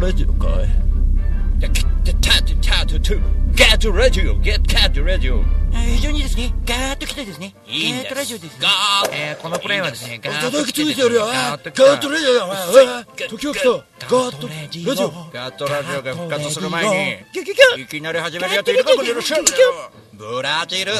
レジオかいゲッタトタトトゲットラジオゲッタトラジオ。非常にですね、ガーッと来てですね、いいッとラジオですね。ガーッえーこのプレイはですね、ガーッと叩きついてやるよ。ガガーッとが来たガーッとラジオ。ガーッとラジオが復活する前に、いきなり始めるやついるかもしれませんギュギュギブラジル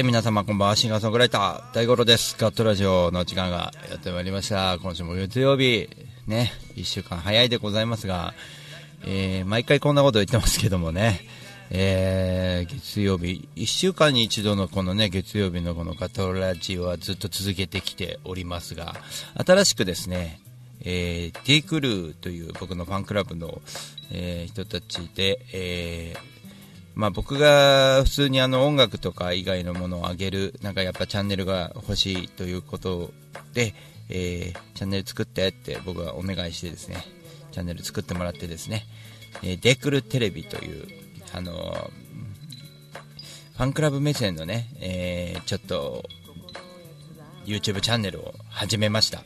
て皆様こんばんはシンガーソングライター大五郎です。ガットラジオの時間がやってまいりました。今週も月曜日ね1週間早いでございますがえー毎回こんなこと言ってますけどもね、えー月曜日、1週間に一度のこのね、月曜日のこのガトラジオはずっと続けてきておりますが、新しくですね、えー、D クルーという僕のファンクラブの、えー人たちで、えーまあ、僕が普通にあの音楽とか以外のものを上げる、なんかやっぱチャンネルが欲しいということで、えーチャンネル作ってって僕はお願いしてですね、チャンネル作ってもらってですね、えーデクルテレビという、あのーファンクラブ目線のね、えーちょっと YouTube チャンネルを始めました。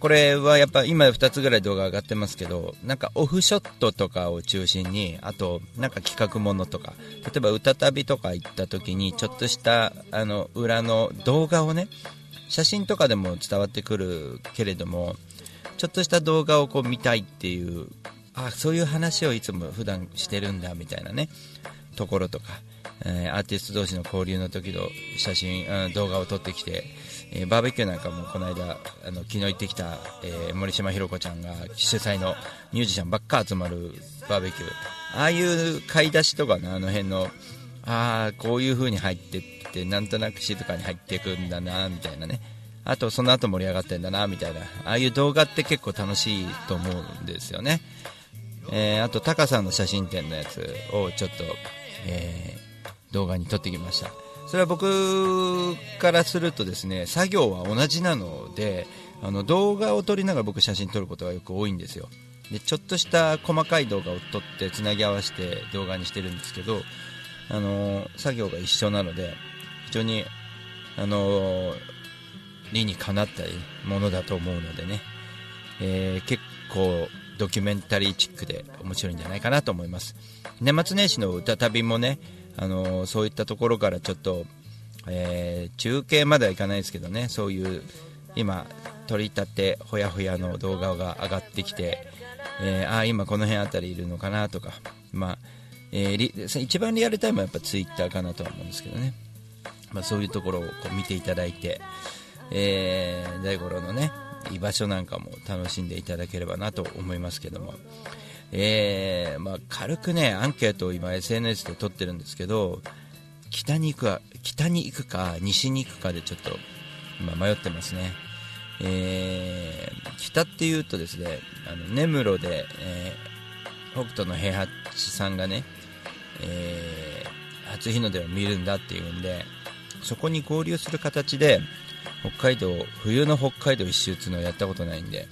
これはやっぱ今2つぐらい動画上がってますけど、なんかオフショットとかを中心に、あとなんか企画ものとか、例えば歌旅とか行った時にちょっとしたあの裏の動画をね、写真とかでも伝わってくるけれども、ちょっとした動画をこう見たいっていう、あ、そういう話をいつも普段してるんだみたいなね、ところとか、えーアーティスト同士の交流の時の写真、うん動画を撮ってきて、えーバーベキューなんかもこの間、あの昨日行ってきた、えー森島ひろ子ちゃんが主催のミュージシャンばっか集まるバーベキュー、ああいう買い出しとかね、あの辺の、ああ、こういう風に入ってって、なんとなく静かに入っていくんだな、みたいなね。あと、その後盛り上がってんだな、みたいな。ああいう動画って結構楽しいと思うんですよね。えーあと、タカさんの写真展のやつをちょっと、え動画に撮ってきました。それは僕からするとですね、作業は同じなので、あの動画を撮りながら僕写真撮ることがよく多いんですよ。で、ちょっとした細かい動画を撮ってつなぎ合わせて動画にしてるんですけど、あの作業が一緒なので、非常に、あの理にかなったものだと思うのでね、えー結構ドキュメンタリーチックで面白いんじゃないかなと思います年末年始の歌旅もね、あのそういったところからちょっと、えー中継まではいかないですけどね。そういう今撮りたてほやほやの動画が上がってきて、えーあ今この辺あたりいるのかなとか、まあえー一番リアルタイムはやっぱツイッターかなとは思うんですけどね。まあ、そういうところをこう見ていただいて、えー、大五郎のね居場所なんかも楽しんでいただければなと思いますけども、えーまあ、軽くねアンケートを今 SNS で取ってるんですけど北に行くか北に行くか西に行くかでちょっと今迷ってますね、えー北っていうとですねあの根室で、えー北斗の平八さんがね、えー初日の出を見るんだっていうんでそこに合流する形で北海道冬の北海道一周っていうのをやったことないんで、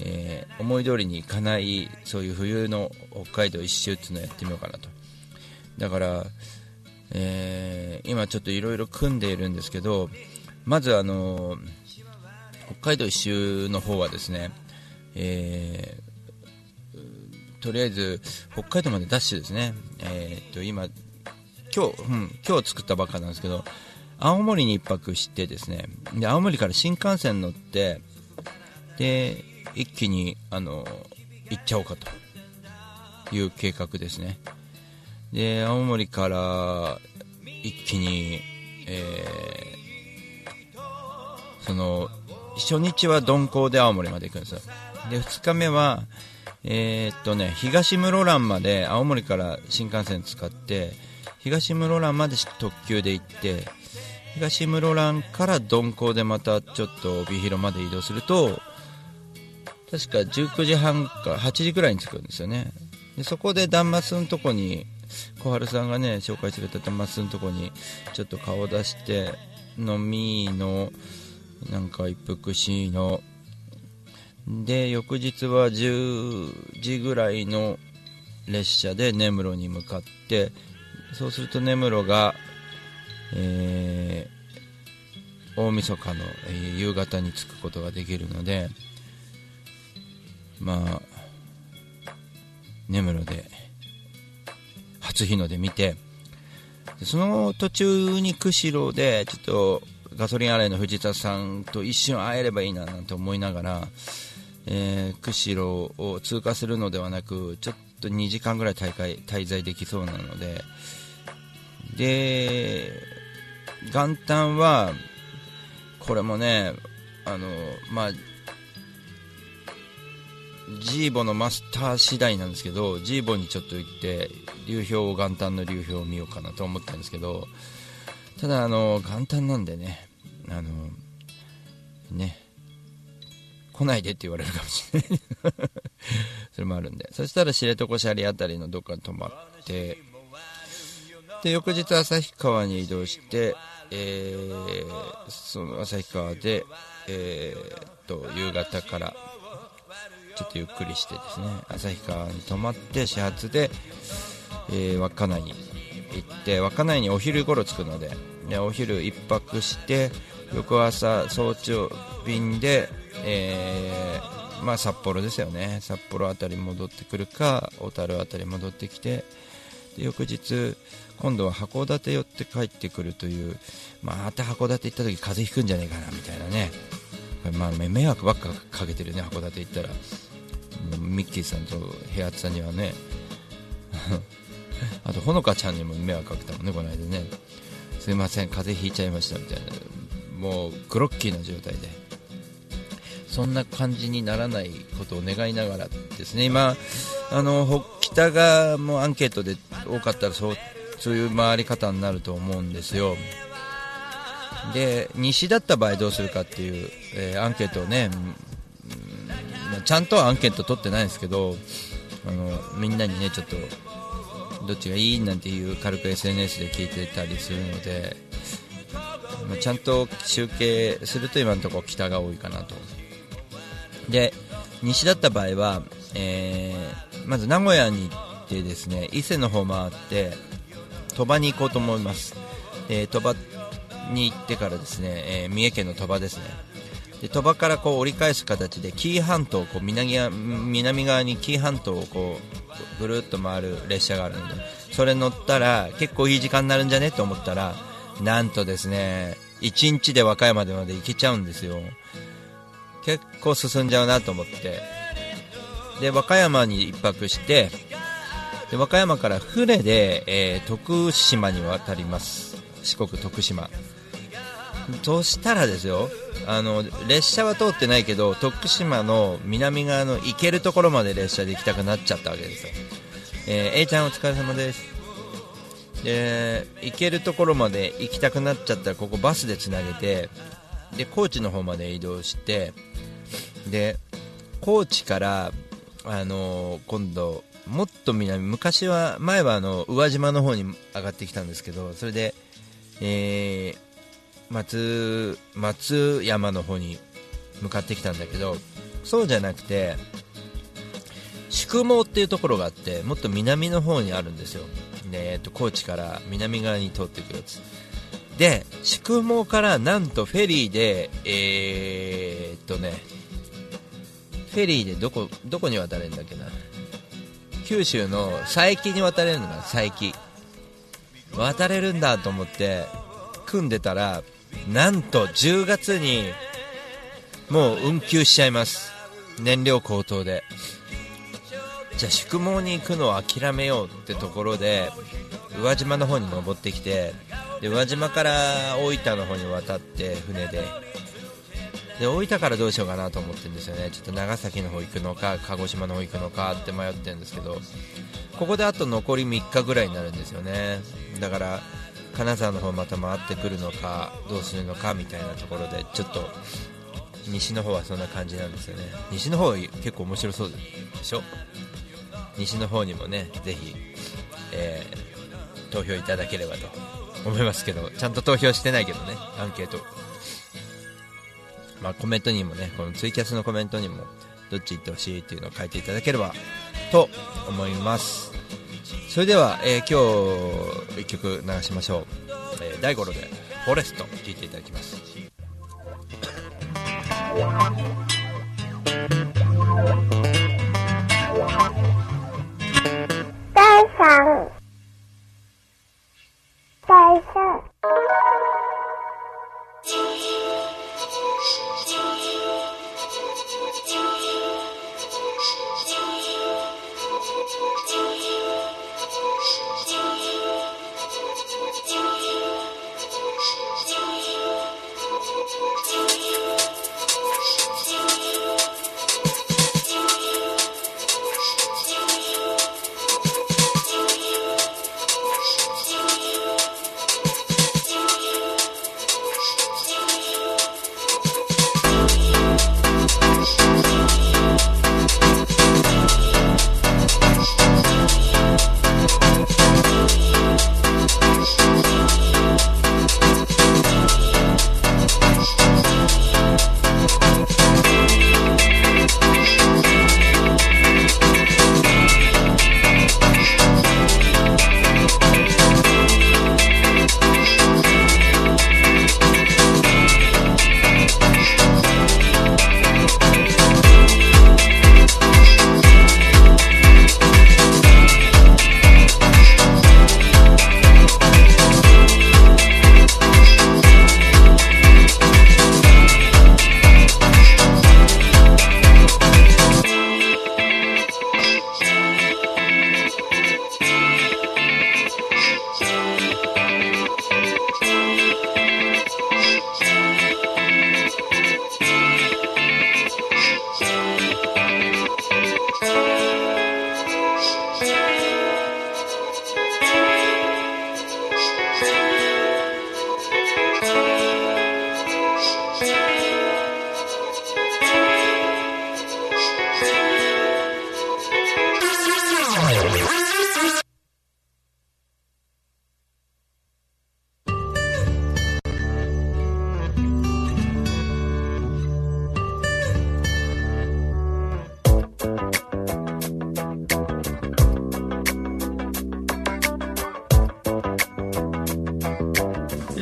えー思い通りに行かないそういう冬の北海道一周っていうのをやってみようかなと。だから、えー今ちょっといろいろ組んでいるんですけどまずあの北海道一周の方はですね、えとりあえず北海道までダッシュですね、えっと今今日、うん、今日作ったばっかなんですけど青森に1泊してですね。で青森から新幹線乗ってで一気にあの行っちゃおうかという計画ですね。で青森から一気に、えーその初日は鈍行で青森まで行くんですよ。で2日目は、えー、っとね東室蘭まで青森から新幹線使って東室蘭まで特急で行って東室蘭から鈍行でまたちょっと帯広まで移動すると確か19時半か8時ぐらいに着くんですよね。でそこでダンマスのとこに小春さんがね紹介してくれたダンマスのとこにちょっと顔出して飲みのなんか一服しので翌日は10時ぐらいの列車で根室に向かってそうすると根室が、えー、大晦日の、えー、夕方に着くことができるのでまあ根室で初日の出見てその途中に釧路でちょっとガソリン洗いの藤田さんと一瞬会えればいいななんて思いながら、えー、釧路を通過するのではなくちょっと2時間ぐらい大会滞在できそうなのでで元旦はこれもねあのまあジーボのマスター次第なんですけどジーボにちょっと行って流氷を元旦の流氷を見ようかなと思ったんですけどただあの元旦なんでねあのね来ないでって言われるかもしれない。それもあるんで。そしたら知床シャリあたりのどっかに泊まってで翌日旭川に移動して、えー、その旭川で、えー、と夕方からちょっとゆっくりしてですね。旭川に泊まって始発で、えー、稚内に行って稚内にお昼頃着くのででお昼1泊して翌朝早朝便で、えー、まあ、札幌ですよね。札幌辺り戻ってくるか小樽辺り戻ってきてで翌日今度は函館寄って帰ってくるという、また函館行った時風邪ひくんじゃねえかなみたいなね、まあ、迷惑ばっかかけてるね函館行ったら。ミッキーさんとヘアツさんにはね あとほのかちゃんにも迷惑かけたもんねこの間ね。すいません風邪ひいちゃいましたみたいな。もうグロッキーな状態で。そんな感じにならないことを願いながらですね。今あの北側もうアンケートで多かったらそうそういう回り方になると思うんですよ。で西だった場合どうするかっていう、えー、アンケートをね、ちゃんとはアンケート取ってないんですけどあのみんなにねちょっとどっちがいいなんていう軽く SNS で聞いてたりするので、まあ、ちゃんと集計すると今のところ北が多いかなと。で西だった場合は、えー、まず名古屋に行ってですね伊勢の方回って鳥羽に行こうと思います、え、鳥羽に行ってからですね、えー、三重県の鳥羽ですね。で鳥羽からこう折り返す形で紀伊半島こう南南側に紀伊半島をこうぐるっと回る列車があるのでそれ乗ったら結構いい時間になるんじゃね？と思ったらなんとですね1日で和歌山でまで行けちゃうんですよ。結構進んじゃうなと思って。で和歌山に1泊してで和歌山から船で、えー、徳島に渡ります。四国徳島。そしたらですよあの列車は通ってないけど徳島の南側の行けるところまで列車で行きたくなっちゃったわけですよ、えー、A ちゃんお疲れ様です。で行けるところまで行きたくなっちゃったらここバスでつなげてで高知の方まで移動してで高知からあのー、今度もっと南昔は前はあの宇和島の方に上がってきたんですけどそれで、えー、松松山の方に向かってきたんだけどそうじゃなくて宿毛っていうところがあってもっと南の方にあるんですよ、でえー、と高知から南側に通っていくやつ。で宿毛からなんとフェリーでえー、っとねフェリーでどこどこに渡れるんだっけな。九州の佐伯に渡れるのかな佐伯。渡れるんだと思って組んでたらなんと10月にもう運休しちゃいます。燃料高騰で。じゃあ宿毛に行くのを諦めようってところで宇和島の方に登ってきてで宇和島から大分の方に渡って船で。で大分からどうしようかなと思ってるんですよね。ちょっと長崎の方行くのか鹿児島の方行くのかって迷ってるんですけどここであと残り3日ぐらいになるんですよね。だから金沢の方また回ってくるのかどうするのかみたいなところでちょっと西の方はそんな感じなんですよね。西の方結構面白そうでしょ？西の方にもねぜひ、えー、投票いただければと思いますけどちゃんと投票してないけどねアンケート。まあ、コメントにもねこのツイキャスのコメントにもどっち行ってほしいっていうのを書いていただければと思います。それでは、えー、今日一曲流しましょう、えー、第5路で「フォレスト」聴いていただきます。第3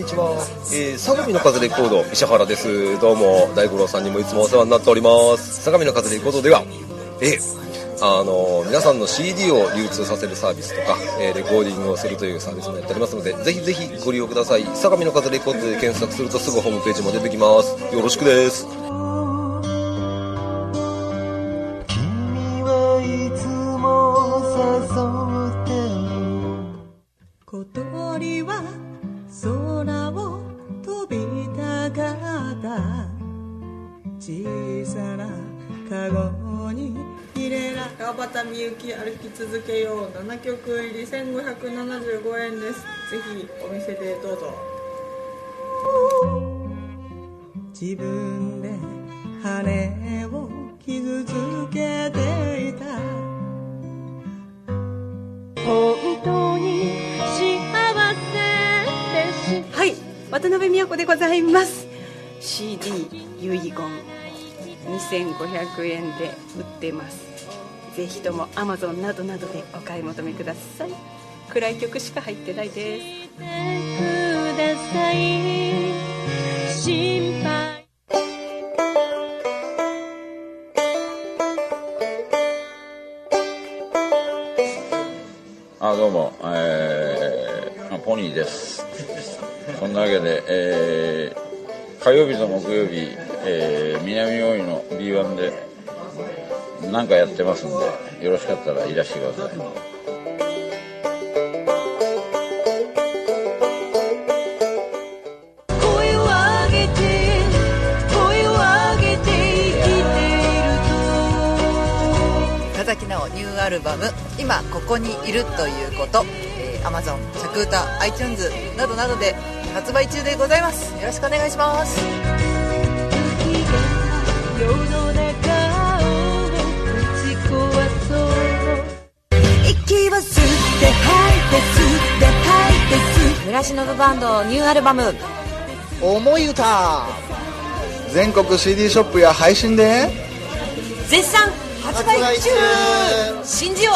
にちは、えー、相模の風レコード石原です。どうも大五郎さんにもいつもお世話になっております。相模の風レコードではえーあの皆さんの CD を流通させるサービスとか、えーレコーディングをするというサービスもやっておりますのでぜひぜひご利用ください。相模の風レコードで検索するとすぐホームページも出てきます。よろしくです。カゴに入れら川端みゆき歩き続けよう7曲入り1575円です。ぜひお店でどうぞ。自分で羽を傷つけていた。本当に幸せでしはい渡辺美和子でございます。CD 遺言2500円で売ってます。ぜひともアマゾンなどなどでお買い求めください。暗い曲しか入ってないです。心配。あどうも、えー、ポニーです。そんなわけで、えー、火曜日と木曜日えー、南大井の B1 で何かやってますんで、よろしかったらいらしてください。田崎直ニューアルバム「今ここにいるということ」えー、Amazon 着歌 iTunes などなどで発売中でございます。よろしくお願いします。村忍バンドニューアルバム「思い歌」全国 CD ショップや配信で。絶賛発売中。信じよ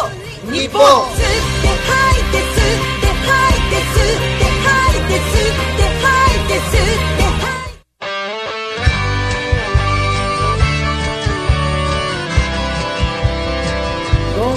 う日本。吸って吐いて吸って吐いて吸って吐いて吸って吐いて吸って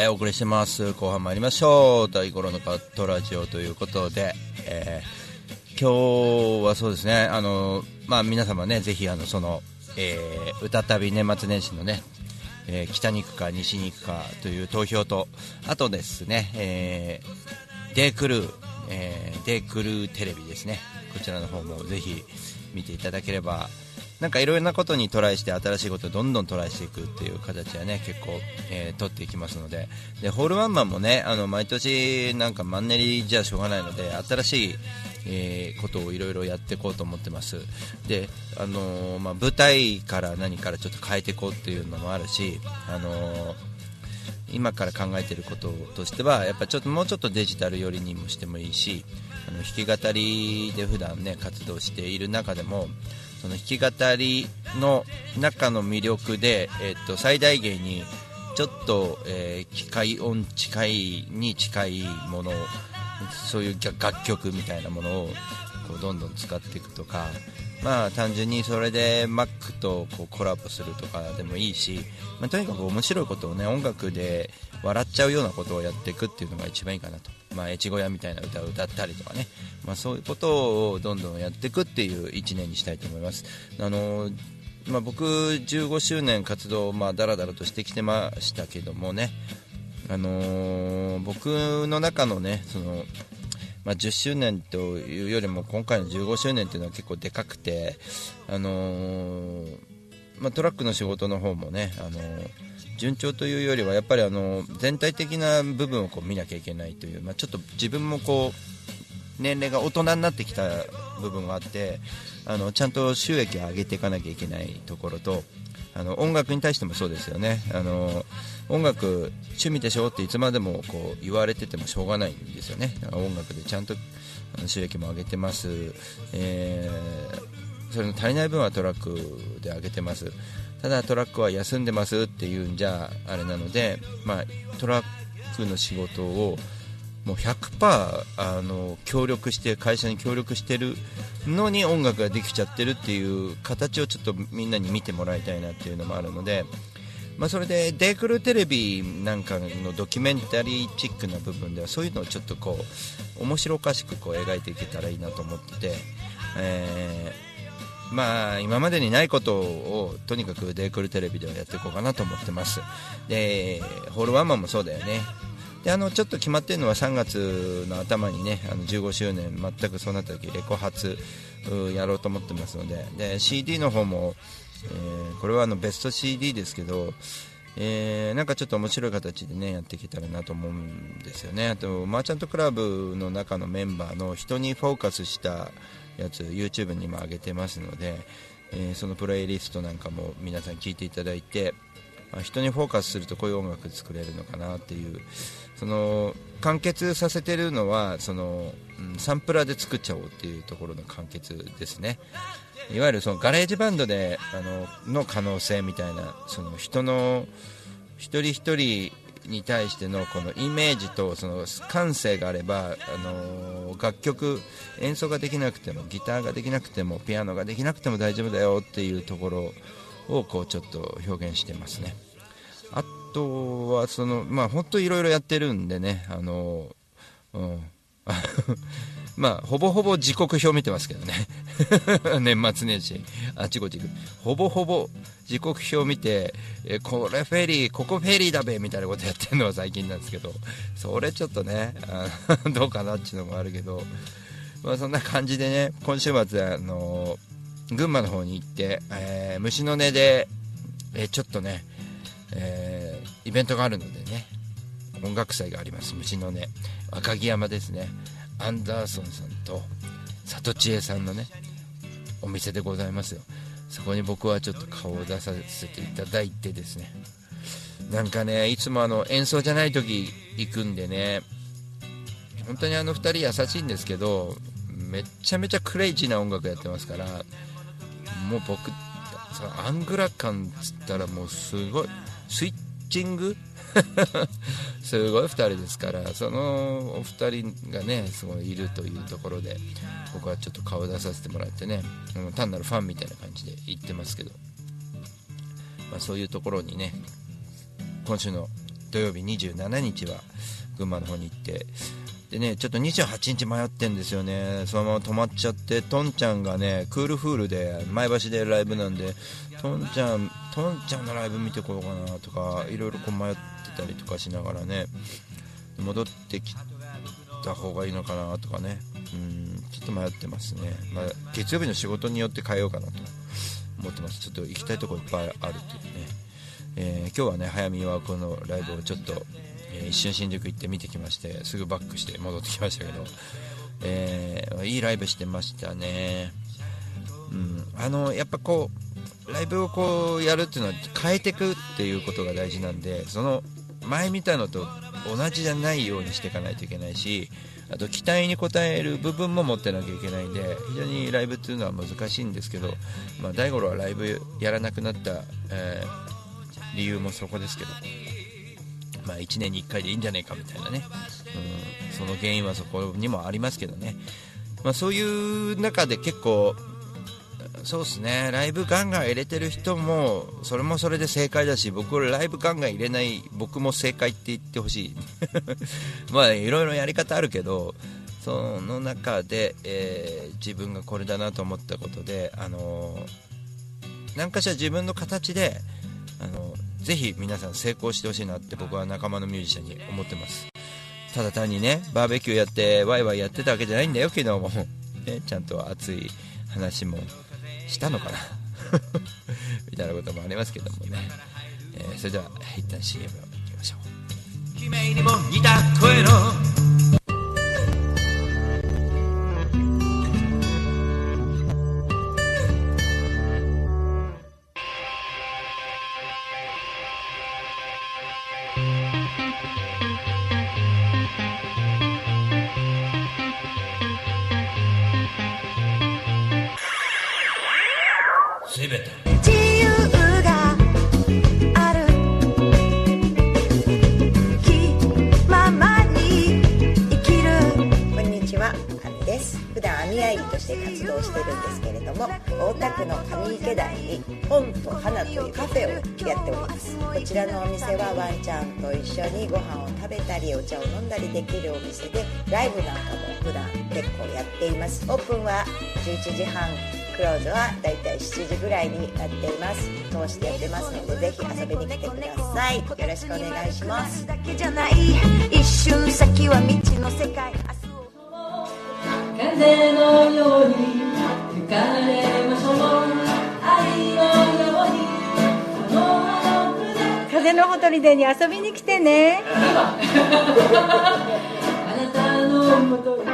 えーお送りしてます。後半参りましょう。大五郎のカットラジオということで、えー今日はそうですね、あの、まあ皆様ね、ぜひあの、その、えー歌旅年末年始のね、えー北に行くか西に行くかという投票と、あとですね、えーデークルー、えーデークルーテレビですね、こちらの方もぜひ見ていただければ、なんかいろいろなことにトライして新しいことをどんどんトライしていくっていう形はね結構、えー取っていきますので。でホールワンマンもねあの毎年なんかマンネリじゃしょうがないので新しい、えーことをいろいろやっていこうと思ってます。であのーまあ、舞台から何からちょっと変えていこうっていうのもあるしあの今から考えていることとしてはやっぱちょっともうちょっとデジタル寄りにもしてもいいしあの弾き語りで普段ね活動している中でもその弾き語りの中の魅力で、えっと最大限にちょっと、えー機械音近いに近いものそういう楽楽曲みたいなものをこうどんどん使っていくとかまあ単純にそれで Mac とこうコラボするとかでもいいし、まあ、とにかく面白いことをね音楽で笑っちゃうようなことをやっていくっていうのが一番いいかなと、まあ、越後屋みたいな歌を歌ったりとかね、まあ、そういうことをどんどんやっていくっていう1年にしたいと思います。あのまあ、僕15周年活動をまあだらだらとしてきてましたけどもね、あのー僕の中のねその、まあ、10周年というよりも今回の15周年っていうのは結構でかくて、あのーまあ、トラックの仕事の方もね、あのー順調というよりはやっぱりあの全体的な部分をこう見なきゃいけないという、まあ、ちょっと自分もこう年齢が大人になってきた部分があってあのちゃんと収益を上げていかなきゃいけないところとあの音楽に対してもそうですよね。あの音楽趣味でしょっていつまでもこう言われててもしょうがないんですよね。音楽でちゃんと収益も上げてます、えーそれの足りない分はトラックで上げてます。ただトラックは休んでますっていうんじゃあれなので、まあ、トラックの仕事をもう100%あの協力して会社に協力してるのに音楽ができちゃってるっていう形をちょっとみんなに見てもらいたいなっていうのもあるので、まあ、それでデークルテレビなんかのドキュメンタリーチックな部分ではそういうのをちょっとこう面白おかしくこう描いていけたらいいなと思ってて、えーまあ今までにないことをとにかくデークルテレビではやっていこうかなと思ってます。でホールワンマンもそうだよね。であのちょっと決まってるのは3月の頭にねあの15周年全くそうなった時レコ発やろうと思ってますので。で CD の方も、えーこれはあのベスト CD ですけど、えーなんかちょっと面白い形でねやっていけたらなと思うんですよね。あとマーチャントクラブの中のメンバーの人にフォーカスしたやつ YouTube にも上げてますので、えーそのプレイリストなんかも皆さん聞いていただいてあ人にフォーカスするとこういう音楽作れるのかなっていうその完結させてるのはその、うんサンプラーで作っちゃおうっていうところの完結ですね。いわゆるそのガレージバンドであのの可能性みたいなその人の一人一人に対してのこのイメージとその感性があれば、あの楽曲演奏ができなくてもギターができなくてもピアノができなくても大丈夫だよっていうところをこうちょっと表現してますね。あとはそのまあ本当いろいろやってるんでねあのうん。まあほぼほぼ時刻表見てますけどね。年末年始あちこち行く。ほぼほぼ時刻表見てえこれフェリーここフェリーだべみたいなことやってるのは最近なんですけど。それちょっとね どうかなっていうのもあるけど。まあそんな感じでね今週末あの群馬の方に行って、えー虫の音で、えーちょっとね、えーイベントがあるのでね。音楽祭があります。虫の音。赤城山ですね。アンダーソンさんと里千恵さんのねお店でございますよ。そこに僕はちょっと顔を出させていただいてですね。なんかねいつもあの演奏じゃない時行くんでね。本当にあの2人優しいんですけどめちゃめちゃクレイジーな音楽やってますからもう僕そのアングラ感っつったらもうすごいスイッチング すごい2人ですからそのお二人がねすごいいるというところで僕はちょっと顔出させてもらってね単なるファンみたいな感じで行ってますけど、まあ、そういうところにね今週の土曜日27日は群馬の方に行ってでねちょっと28日迷ってんですよね。そのまま止まっちゃってトンちゃんがねクールフールで前橋でライブなんでトンちゃんトンちゃんのライブ見てこようかなとかいろいろ迷ってったりとかしながらね戻ってきた方がいいのかなとかね。うんちょっと迷ってますね、まあ、月曜日の仕事によって変えようかなと思ってます。ちょっと行きたいところいっぱいあるというね、えー今日はね早見はこのライブをちょっと、えー一瞬新宿行って見てきましてすぐバックして戻ってきましたけど、えーいいライブしてましたね。うんあのやっぱこうライブをこうやるっていうのは変えていくっていうことが大事なんでその前見たのと同じじゃないようにしていかないといけないしあと期待に応える部分も持ってなきゃいけないんで非常にライブっていうのは難しいんですけど、まあ、大五郎はライブやらなくなった、えー理由もそこですけど、まあ、1年に1回でいいんじゃないかみたいなね、うん、その原因はそこにもありますけどね、まあ、そういう中で結構そうですね。ライブガンガン入れてる人もそれもそれで正解だし僕ライブガンガン入れない僕も正解って言ってほしい。まあいろいろやり方あるけどその中で、えー自分がこれだなと思ったことであのー何かしら自分の形であのぜひ皆さん成功してほしいなって僕は仲間のミュージシャンに思ってます。ただ単にねバーベキューやってワイワイやってたわけじゃないんだよ昨日も、ね、ちゃんと熱い話もしたのかな？みたいなこともありますけどもね、えーそれでは一旦 CM をいきましょう。君にも似た声の。大田区の上池台に本と花というカフェをやっております。こちらのお店はワンちゃんと一緒にご飯を食べたりお茶を飲んだりできるお店で、ライブなんかも普段結構やっています。オープンは11時半くクローズはだいたい7時ぐらいになっています通してやってますのでぜひ遊びに来てくださいよろしくお願いします一瞬先は未知の世界風のように吹かれま風のほとりでに遊びに来てねあなたのもとに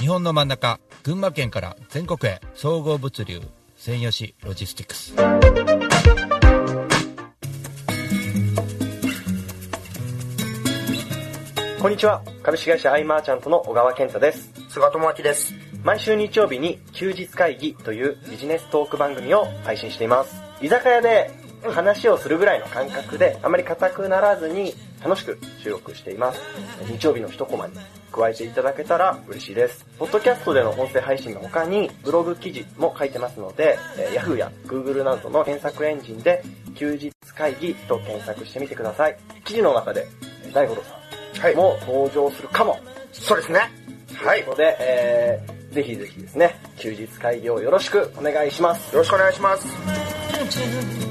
日本の真ん中群馬県から全国へ総合物流専用紙ロジスティックスこんにちは。株式会社アイマーチャントの小川健太です。菅智明です。毎週日曜日に休日会議というビジネストーク番組を配信しています。居酒屋で話をするぐらいの感覚で、あまり硬くならずに楽しく収録しています。日曜日の一コマに加えていただけたら嬉しいです。ポッドキャストでの音声配信の他にブログ記事も書いてますので、えー Yahoo や Google などの検索エンジンで休日会議と検索してみてください。記事の中でえー大五郎さんも登場するかも。そうですね。はい。ということで、えー、ぜひぜひですね、休日会議をよろしくお願いします。よろしくお願いします。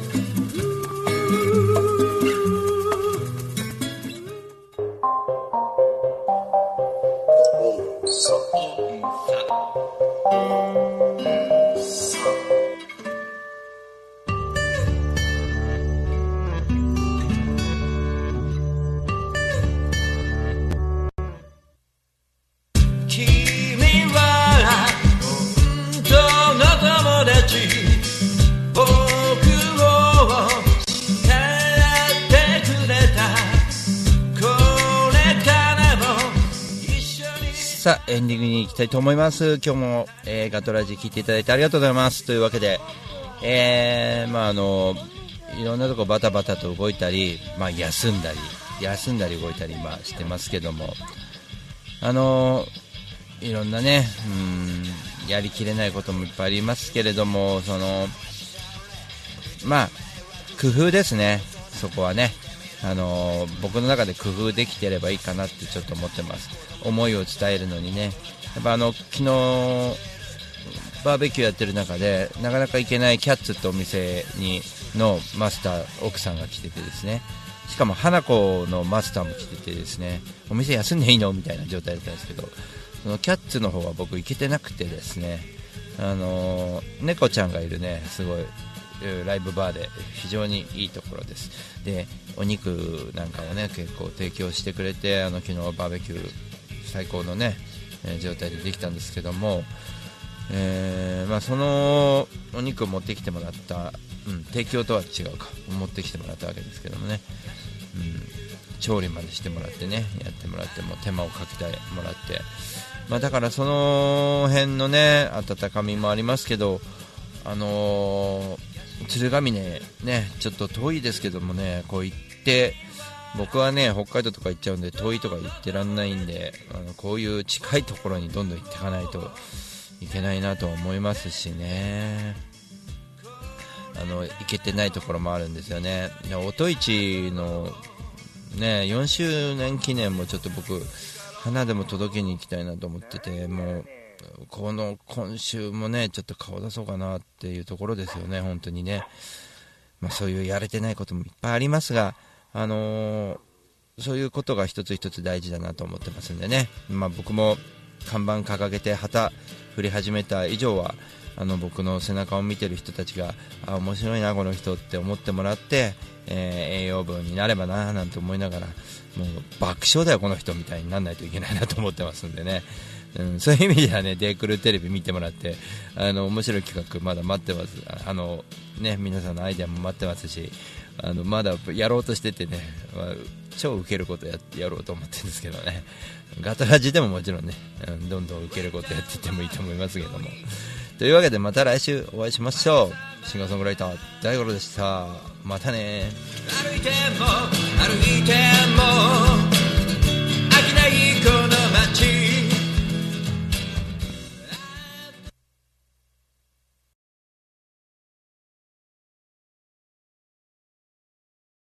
いと思います。今日も、えーガトラジ聞いていただいてありがとうございます。というわけでえーまああのいろんなとこバタバタと動いたり、まあ、休んだり休んだり動いたり、まあ、してますけども。あのいろんなねうんやりきれないこともいっぱいありますけれどもそのまあ工夫ですね。そこはね。あの僕の中で工夫できてればいいかなってちょっと思ってます。思いを伝えるのにね。やっぱあの昨日バーベキューやってる中でなかなか行けないキャッツってお店にのマスター奥さんが来ててですね。しかも花子のマスターも来ててですね。お店休んでいいのみたいな状態だったんですけどそのキャッツの方は僕行けてなくてですね。あの猫ちゃんがいるねすごいライブバーで非常にいいところです。でお肉なんかをね結構提供してくれてあの昨日バーベキュー最高のね、え状態でできたんですけども、えーまあ、そのお肉を持ってきてもらった、うん、提供とは違うか持ってきてもらったわけですけどもね、うん、調理までしてもらってねやってもらっても手間をかけてもらって、まあ、だからその辺のね温かみもありますけどあのー鶴ヶ峰ねちょっと遠いですけどもねこう行って僕はね北海道とか行っちゃうんで遠いとか行ってらんないんであのこういう近いところにどんどん行っていかないといけないなと思いますしね。あの行けてないところもあるんですよね。音市のね4周年記念もちょっと僕花でも届けに行きたいなと思っててもうこの今週もねちょっと顔出そうかなっていうところですよね本当にね。まあ、そういうやれてないこともいっぱいありますが、あのーそういうことが一つ一つ大事だなと思ってますんでね、まあ、僕も看板掲げて旗振り始めた以上はあの僕の背中を見てる人たちがあ面白いなこの人って思ってもらって、えー栄養分になればななんて思いながらもう爆笑だよこの人みたいにならないといけないなと思ってますんでね、うん、そういう意味ではねデイクルテレビ見てもらってあの面白い企画まだ待ってます。あのね皆さんのアイデアも待ってますしあのまだやろうとしててね、まあ、超受けることややろうと思ってるんですけどね、ガタラジでももちろんね、うん、どんどん受けることやっていってもいいと思いますけども。というわけでまた来週お会いしましょう。シンガーソングライター、大五郎でした。またね。歩いても、歩いても、飽きないこの街